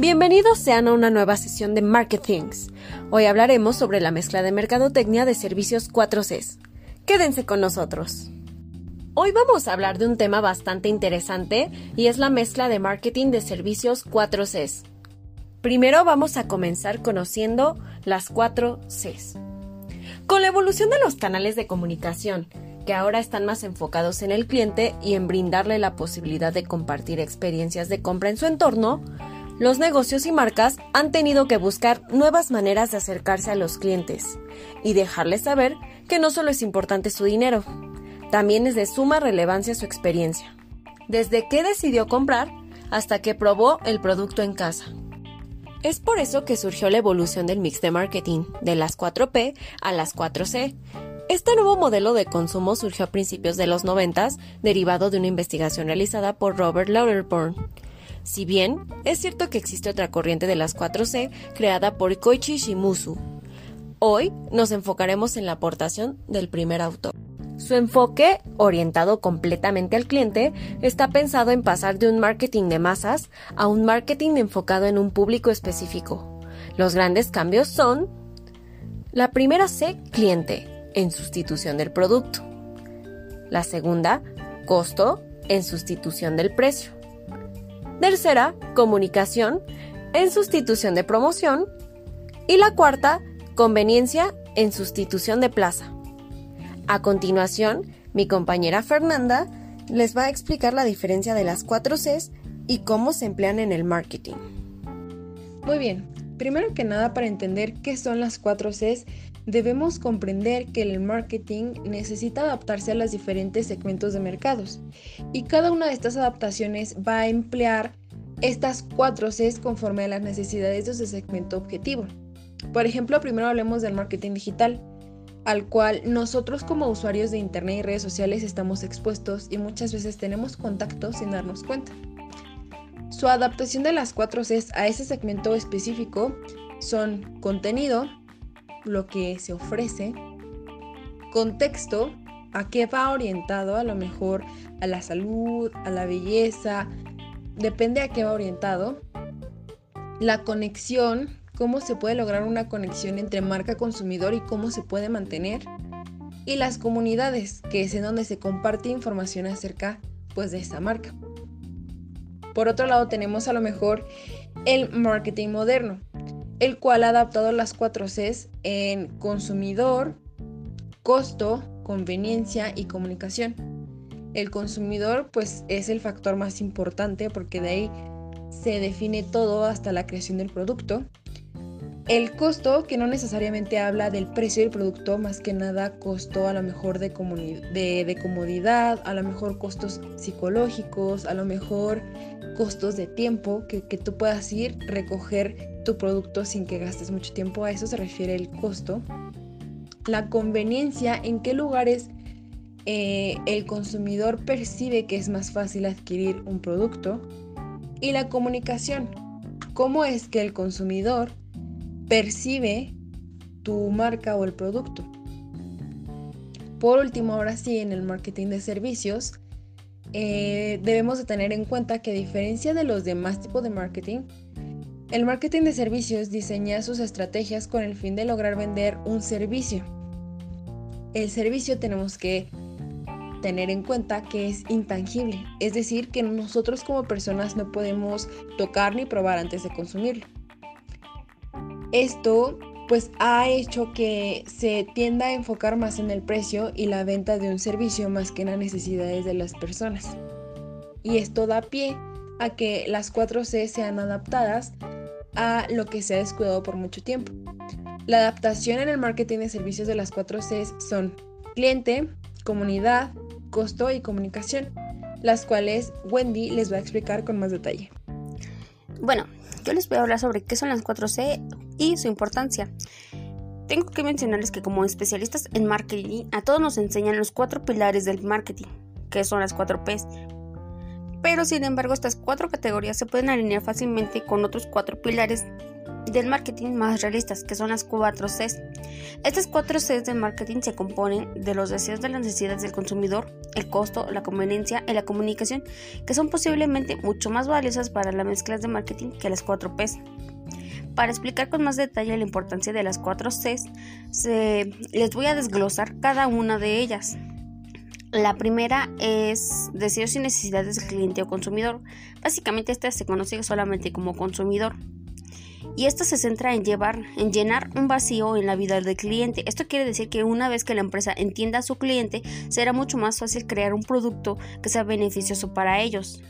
Bienvenidos sean a una nueva sesión de Marketings. Hoy hablaremos sobre la mezcla de mercadotecnia de servicios 4Cs. Quédense con nosotros. Hoy vamos a hablar de un tema bastante interesante y es la mezcla de marketing de servicios 4Cs. Primero vamos a comenzar conociendo las 4Cs. Con la evolución de los canales de comunicación, que ahora están más enfocados en el cliente y en brindarle la posibilidad de compartir experiencias de compra en su entorno, los negocios y marcas han tenido que buscar nuevas maneras de acercarse a los clientes y dejarles saber que no solo es importante su dinero, también es de suma relevancia su experiencia, desde que decidió comprar hasta que probó el producto en casa. Es por eso que surgió la evolución del mix de marketing, de las 4P a las 4C. Este nuevo modelo de consumo surgió a principios de los 90, derivado de una investigación realizada por Robert Lauderborn, si bien es cierto que existe otra corriente de las 4C creada por Koichi Shimusu. Hoy nos enfocaremos en la aportación del primer autor. Su enfoque, orientado completamente al cliente, está pensado en pasar de un marketing de masas a un marketing enfocado en un público específico. Los grandes cambios son la primera C, cliente, en sustitución del producto. La segunda, costo, en sustitución del precio. Tercera, comunicación en sustitución de promoción. Y la cuarta, conveniencia en sustitución de plaza. A continuación, mi compañera Fernanda les va a explicar la diferencia de las cuatro Cs y cómo se emplean en el marketing. Muy bien, primero que nada para entender qué son las cuatro Cs, debemos comprender que el marketing necesita adaptarse a los diferentes segmentos de mercados y cada una de estas adaptaciones va a emplear estas cuatro Cs conforme a las necesidades de su segmento objetivo. Por ejemplo, primero hablemos del marketing digital, al cual nosotros como usuarios de Internet y redes sociales estamos expuestos y muchas veces tenemos contacto sin darnos cuenta. Su adaptación de las cuatro Cs a ese segmento específico son contenido, lo que se ofrece, contexto, a qué va orientado, a lo mejor a la salud, a la belleza, depende a qué va orientado. La conexión, cómo se puede lograr una conexión entre marca consumidor y cómo se puede mantener. Y las comunidades, que es en donde se comparte información acerca pues de esa marca. Por otro lado tenemos a lo mejor el marketing moderno, el cual ha adaptado las 4 Cs en consumidor, costo, conveniencia y comunicación. El consumidor pues es el factor más importante porque de ahí se define todo hasta la creación del producto. El costo, que no necesariamente habla del precio del producto, más que nada costo a lo mejor de, de, comodidad, a lo mejor costos psicológicos, a lo mejor costos de tiempo, que, que tú puedas ir, recoger tu producto sin que gastes mucho tiempo. A eso se refiere el costo. La conveniencia, en qué lugares eh, el consumidor percibe que es más fácil adquirir un producto. Y la comunicación, cómo es que el consumidor percibe tu marca o el producto. Por último, ahora sí, en el marketing de servicios, eh, debemos de tener en cuenta que a diferencia de los demás tipos de marketing, el marketing de servicios diseña sus estrategias con el fin de lograr vender un servicio. El servicio tenemos que tener en cuenta que es intangible, es decir, que nosotros como personas no podemos tocar ni probar antes de consumirlo. Esto pues ha hecho que se tienda a enfocar más en el precio y la venta de un servicio más que en las necesidades de las personas. Y esto da pie a que las 4C sean adaptadas a lo que se ha descuidado por mucho tiempo. La adaptación en el marketing de servicios de las 4 C son cliente, comunidad, costo y comunicación, las cuales Wendy les va a explicar con más detalle. Bueno, yo les voy a hablar sobre qué son las 4C y su importancia. Tengo que mencionarles que como especialistas en marketing, a todos nos enseñan los cuatro pilares del marketing, que son las 4 Ps, pero sin embargo estas cuatro categorías se pueden alinear fácilmente con otros cuatro pilares del marketing más realistas, que son las 4 Cs. Estas 4 Cs del marketing se componen de los deseos de las necesidades del consumidor, el costo, la conveniencia y la comunicación, que son posiblemente mucho más valiosas para las mezclas de marketing que las 4 Ps. Para explicar con más detalle la importancia de las 4 Cs, les voy a desglosar cada una de ellas. La primera es deseos y necesidades del cliente o consumidor. Básicamente esta se conoce solamente como consumidor. Y esto se centra en llevar, en llenar un vacío en la vida del cliente. Esto quiere decir que una vez que la empresa entienda a su cliente, será mucho más fácil crear un producto que sea beneficioso para ellos.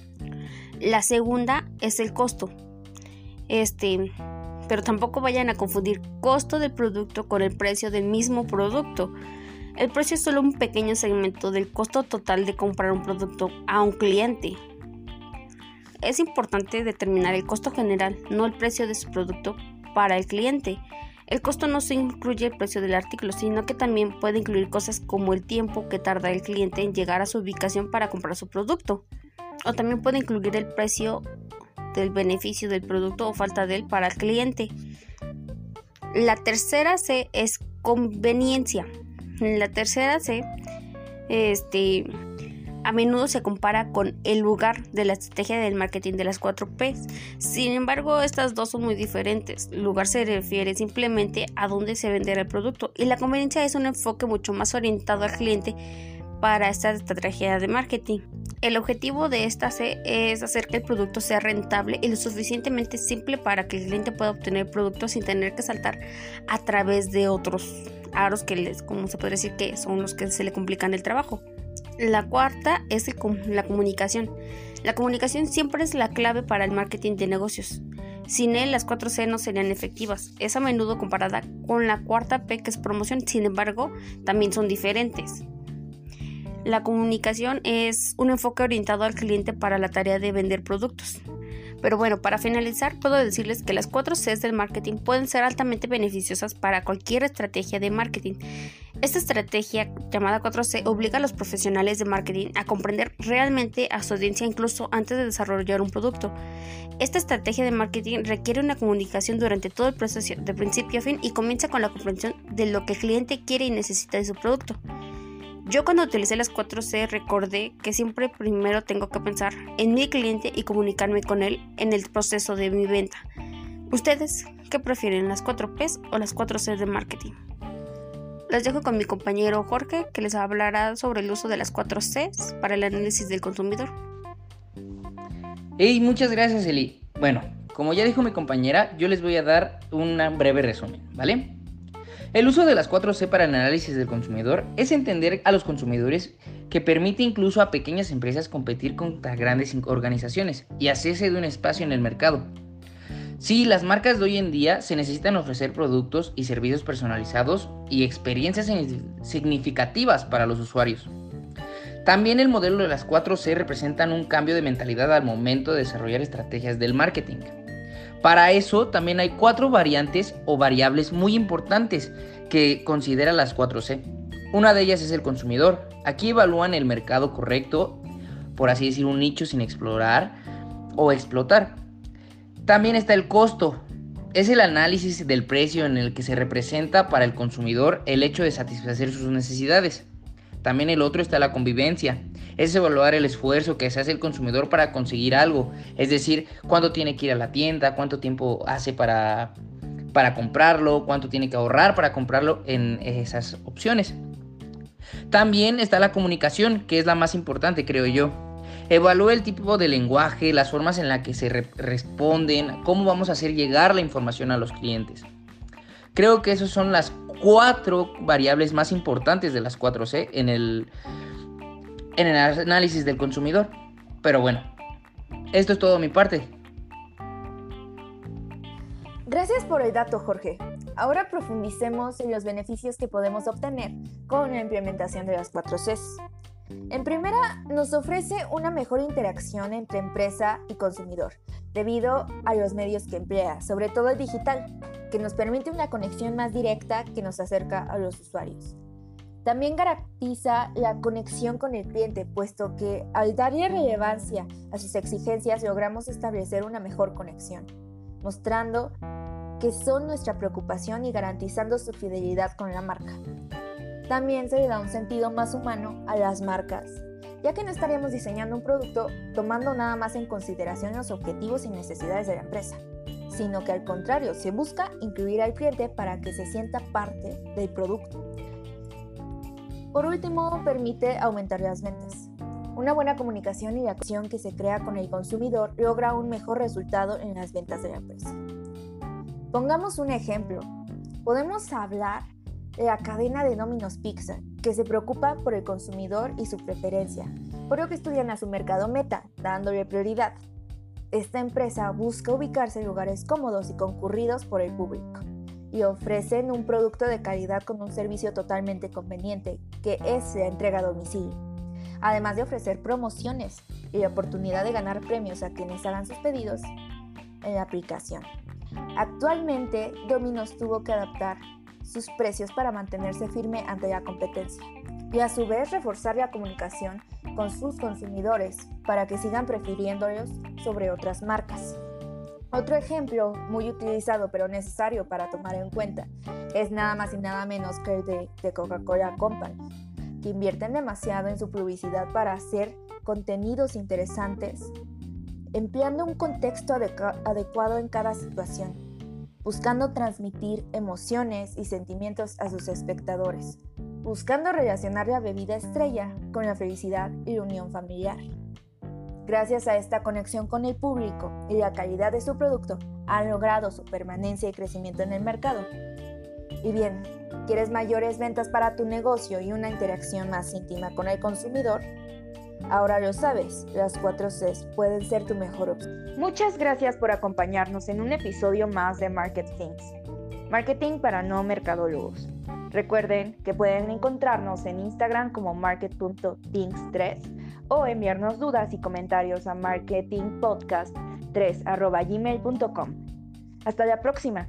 La segunda es el costo. Este, pero tampoco vayan a confundir costo del producto con el precio del mismo producto. El precio es solo un pequeño segmento del costo total de comprar un producto a un cliente. Es importante determinar el costo general, no el precio de su producto para el cliente. El costo no se incluye el precio del artículo, sino que también puede incluir cosas como el tiempo que tarda el cliente en llegar a su ubicación para comprar su producto. O también puede incluir el precio del beneficio del producto o falta de él para el cliente. La tercera C es conveniencia. La tercera C este, a menudo se compara con el lugar de la estrategia del marketing de las 4 P. Sin embargo, estas dos son muy diferentes. Lugar se refiere simplemente a dónde se venderá el producto y la conveniencia es un enfoque mucho más orientado al cliente para esta estrategia de marketing. El objetivo de esta C es hacer que el producto sea rentable y lo suficientemente simple para que el cliente pueda obtener productos sin tener que saltar a través de otros aros que les, como se puede decir que son los que se le complican el trabajo. La cuarta es la comunicación. La comunicación siempre es la clave para el marketing de negocios. Sin él, las 4C no serían efectivas. Es a menudo comparada con la cuarta P, que es promoción. Sin embargo, también son diferentes. La comunicación es un enfoque orientado al cliente para la tarea de vender productos. Pero bueno, para finalizar, puedo decirles que las 4 Cs del marketing pueden ser altamente beneficiosas para cualquier estrategia de marketing. Esta estrategia llamada 4C obliga a los profesionales de marketing a comprender realmente a su audiencia incluso antes de desarrollar un producto. Esta estrategia de marketing requiere una comunicación durante todo el proceso de principio a fin y comienza con la comprensión de lo que el cliente quiere y necesita de su producto. Yo cuando utilicé las 4C recordé que siempre primero tengo que pensar en mi cliente y comunicarme con él en el proceso de mi venta. ¿Ustedes qué prefieren, las 4Ps o las 4C de marketing? Les dejo con mi compañero Jorge que les hablará sobre el uso de las 4Cs para el análisis del consumidor. Hey, muchas gracias Eli. Bueno, como ya dijo mi compañera, yo les voy a dar un breve resumen, ¿vale? El uso de las 4C para el análisis del consumidor es entender a los consumidores que permite incluso a pequeñas empresas competir contra grandes organizaciones y hacerse de un espacio en el mercado. Sí, las marcas de hoy en día se necesitan ofrecer productos y servicios personalizados y experiencias significativas para los usuarios. También el modelo de las 4C representan un cambio de mentalidad al momento de desarrollar estrategias del marketing. Para eso también hay cuatro variantes o variables muy importantes que considera las 4C. Una de ellas es el consumidor. Aquí evalúan el mercado correcto, por así decir, un nicho sin explorar o explotar. También está el costo. Es el análisis del precio en el que se representa para el consumidor el hecho de satisfacer sus necesidades. También el otro está la convivencia. Es evaluar el esfuerzo que se hace el consumidor para conseguir algo. Es decir, cuánto tiene que ir a la tienda, cuánto tiempo hace para, para comprarlo, cuánto tiene que ahorrar para comprarlo en esas opciones. También está la comunicación, que es la más importante, creo yo. Evalúa el tipo de lenguaje, las formas en las que se responden, cómo vamos a hacer llegar la información a los clientes. Creo que esas son las cuatro variables más importantes de las 4C en el, en el análisis del consumidor. Pero bueno, esto es todo mi parte. Gracias por el dato, Jorge. Ahora profundicemos en los beneficios que podemos obtener con la implementación de las 4Cs. En primera, nos ofrece una mejor interacción entre empresa y consumidor, debido a los medios que emplea, sobre todo el digital, que nos permite una conexión más directa que nos acerca a los usuarios. También garantiza la conexión con el cliente, puesto que al darle relevancia a sus exigencias logramos establecer una mejor conexión, mostrando que son nuestra preocupación y garantizando su fidelidad con la marca. También se le da un sentido más humano a las marcas, ya que no estaríamos diseñando un producto tomando nada más en consideración los objetivos y necesidades de la empresa, sino que al contrario se busca incluir al cliente para que se sienta parte del producto. Por último, permite aumentar las ventas. Una buena comunicación y acción que se crea con el consumidor logra un mejor resultado en las ventas de la empresa. Pongamos un ejemplo. Podemos hablar de la cadena de Domino's Pizza, que se preocupa por el consumidor y su preferencia, por lo que estudian a su mercado meta, dándole prioridad. Esta empresa busca ubicarse en lugares cómodos y concurridos por el público y ofrecen un producto de calidad con un servicio totalmente conveniente, que es la entrega a domicilio. Además de ofrecer promociones y la oportunidad de ganar premios a quienes hagan sus pedidos en la aplicación. Actualmente, Domino's tuvo que adaptar sus precios para mantenerse firme ante la competencia y a su vez reforzar la comunicación con sus consumidores para que sigan prefiriéndolos sobre otras marcas. Otro ejemplo muy utilizado pero necesario para tomar en cuenta es nada más y nada menos que el de, Coca-Cola Company, que invierten demasiado en su publicidad para hacer contenidos interesantes, empleando un contexto adecuado en cada situación buscando transmitir emociones y sentimientos a sus espectadores, buscando relacionar la bebida estrella con la felicidad y la unión familiar. Gracias a esta conexión con el público y la calidad de su producto, han logrado su permanencia y crecimiento en el mercado. Y bien, ¿quieres mayores ventas para tu negocio y una interacción más íntima con el consumidor? Ahora lo sabes, las 4 Cs pueden ser tu mejor opción. Muchas gracias por acompañarnos en un episodio más de Market Things, marketing para no mercadólogos. Recuerden que pueden encontrarnos en Instagram como market.things3 o enviarnos dudas y comentarios a marketingpodcast3.gmail.com. Hasta la próxima.